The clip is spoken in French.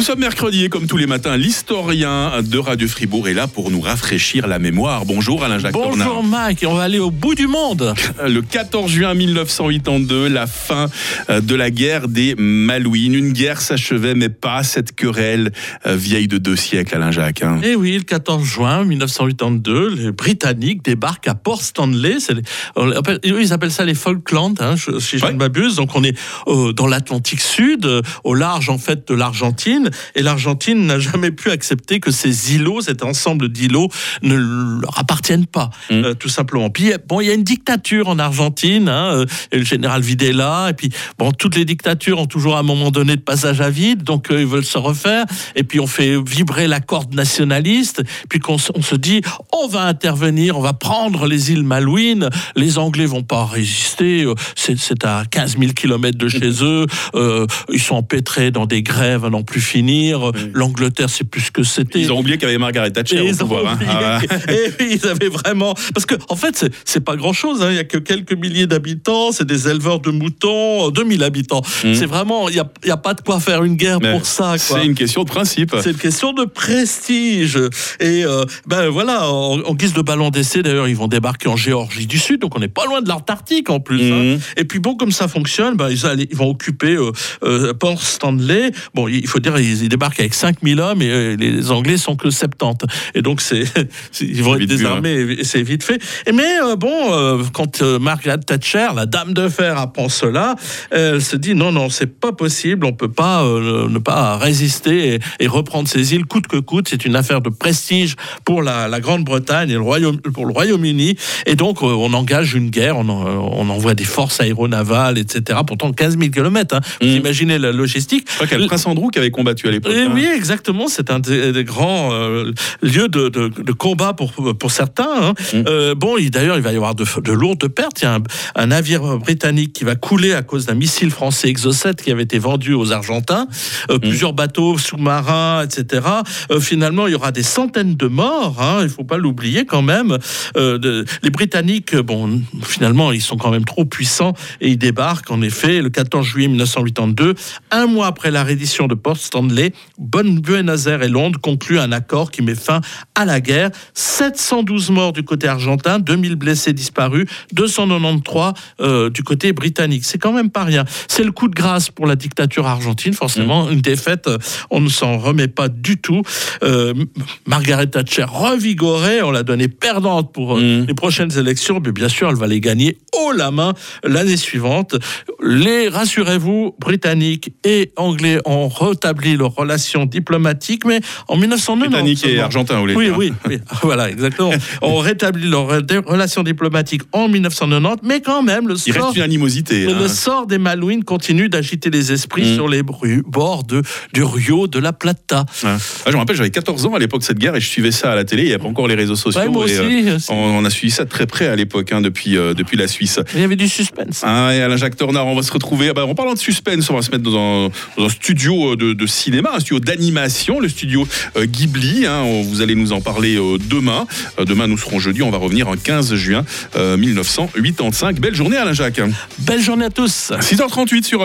Nous sommes mercredi et comme tous les matins, l'historien de Radio Fribourg est là pour nous rafraîchir la mémoire. Bonjour Alain-Jacques Bonjour Tornard. Mike, et on va aller au bout du monde. Le 14 juin 1982, la fin euh, de la guerre des Malouines. Une guerre s'achevait, mais pas cette querelle euh, vieille de deux siècles, Alain-Jacques. hein. Et oui, le 14 juin 1982, les Britanniques débarquent à Port Stanley. Les- appelle- ils appellent ça les Falklands, hein, si je Ouais. ne m'abuse. Donc on est euh, dans l'Atlantique Sud, euh, au large en fait de l'Argentine. Et l'Argentine n'a jamais pu accepter que ces îlots, cet ensemble d'îlots, ne leur appartiennent pas, Mm. euh, tout simplement. Puis bon, il y a une dictature en Argentine, hein, euh, et le général Videla. Et puis bon, toutes les dictatures ont toujours à un moment donné de passage à vide, donc euh, ils veulent se refaire. Et puis on fait vibrer la corde nationaliste. Puis qu'on on se dit, on va intervenir, on va prendre les îles Malouines. Les Anglais vont pas résister. C'est c'est à 15 000 kilomètres de chez eux. euh, ils sont empêtrés dans des grèves à n'en plus finir. L'Angleterre, c'est plus ce que c'était. Ils ont oublié qu'il y avait Margaret Thatcher Et au ils, ont pouvoir. hein. Ah, ouais. Et ils avaient vraiment. Parce que, en fait, c'est- pas grand chose. Il y a que quelques milliers d'habitants. C'est des éleveurs de moutons. euh, 2000 habitants. Mhm. C'est vraiment. Il n'y a, pas de quoi faire une guerre Mais pour ça. C'est une question de principe. C'est une question de prestige. Et euh, ben voilà, en, en guise de ballon d'essai, d'ailleurs, ils vont débarquer en Géorgie du Sud, donc on n'est pas loin de l'Antarctique en plus. hein. Mhm. Et puis bon, comme ça fonctionne, ben, ils, allaient- ils vont occuper euh, euh, Port Stanley. Bon, il faut dire, ils, ils débarquent avec 5000 hommes et euh, les Anglais sont que 70. Et donc, c'est, ils vont être désarmés et c'est vite fait. Et mais euh, bon, euh, quand Margaret Thatcher, la dame de fer, apprend cela, elle se dit non, non, c'est pas possible, on peut pas ne pas résister et, et reprendre ces îles coûte que coûte. C'est une affaire de prestige pour la, la Grande-Bretagne et le Royaume, pour le Royaume-Uni. Et donc, on engage une guerre, on, en- on envoie des forces aéronavales, etc. Pourtant, 15 000 km. Hein. Vous Mhm. imaginez la logistique. Je crois qu'il y a le prince Andrew qui avait combattu à l'époque. Eh hein. oui, exactement. C'est un des, des grands euh, lieux de, de- de combat pour, pour certains. hein. Mm. Euh, bon, il- d'ailleurs, il va y avoir de, de lourdes pertes. Il y a un, un navire britannique qui va couler à cause d'un missile français Exocet qui avait été vendu aux Argentins. Euh, Plusieurs bateaux sous-marins, etc. Finalement, il y aura des centaines de morts. hein, il faut pas l'oublier quand même. De- les Britanniques, bon, finalement, ils sont quand même trop puissants et ils débarquent en effet le 14 juillet 1982, un mois après la reddition de Port Stanley. Bonne Buenos Aires et Londres concluent un accord qui met fin à la guerre. 712 morts du côté argentin, 2000 blessés disparus, 293 euh, du côté britannique. C'est quand même pas rien. C'est le coup de grâce pour la dictature argentine, forcément. Une défaite, euh, on ne s'en remet pas du tout. Euh, Margaret Thatcher revigorée, on l'a donnée perdante pour Mhm. les prochaines élections, mais bien sûr, elle va les gagner haut la main l'année suivante. Les, rassurez-vous, Britanniques et Anglais ont rétabli leurs relations diplomatiques, mais en 1990. Britannique et argentin, vous voulez Oui, dire. oui, oui, voilà, exactement. ont rétabli leurs re- relations diplomatiques en 1990, mais quand même, le Il sort, reste une animosité. mais hein. le sort des Malouines continue d'agiter les esprits Mm. sur les bords de, du Rio de la Plata. Ah, je me rappelle, j'avais 14 ans à l'époque de cette guerre et je suivais ça à la télé. Il n'y avait pas encore les réseaux sociaux. Ouais, moi et, aussi. euh, on, on a suivi ça de très près à l'époque, hein, depuis, euh, depuis la Suisse. Il y avait du suspense. Ah, et Alain Jacques Tornard, on va se retrouver. ah bah, en parlant de suspense, on va se mettre dans un, dans un studio euh, de, de cinéma, un studio d'animation, le studio euh, Ghibli. hein. Vous allez nous en parler euh, demain. Euh, demain, nous serons jeudi. On va revenir en 15 juin euh, 1985. Belle journée, Alain Jacques. Belle journée à tous. 6h38 sur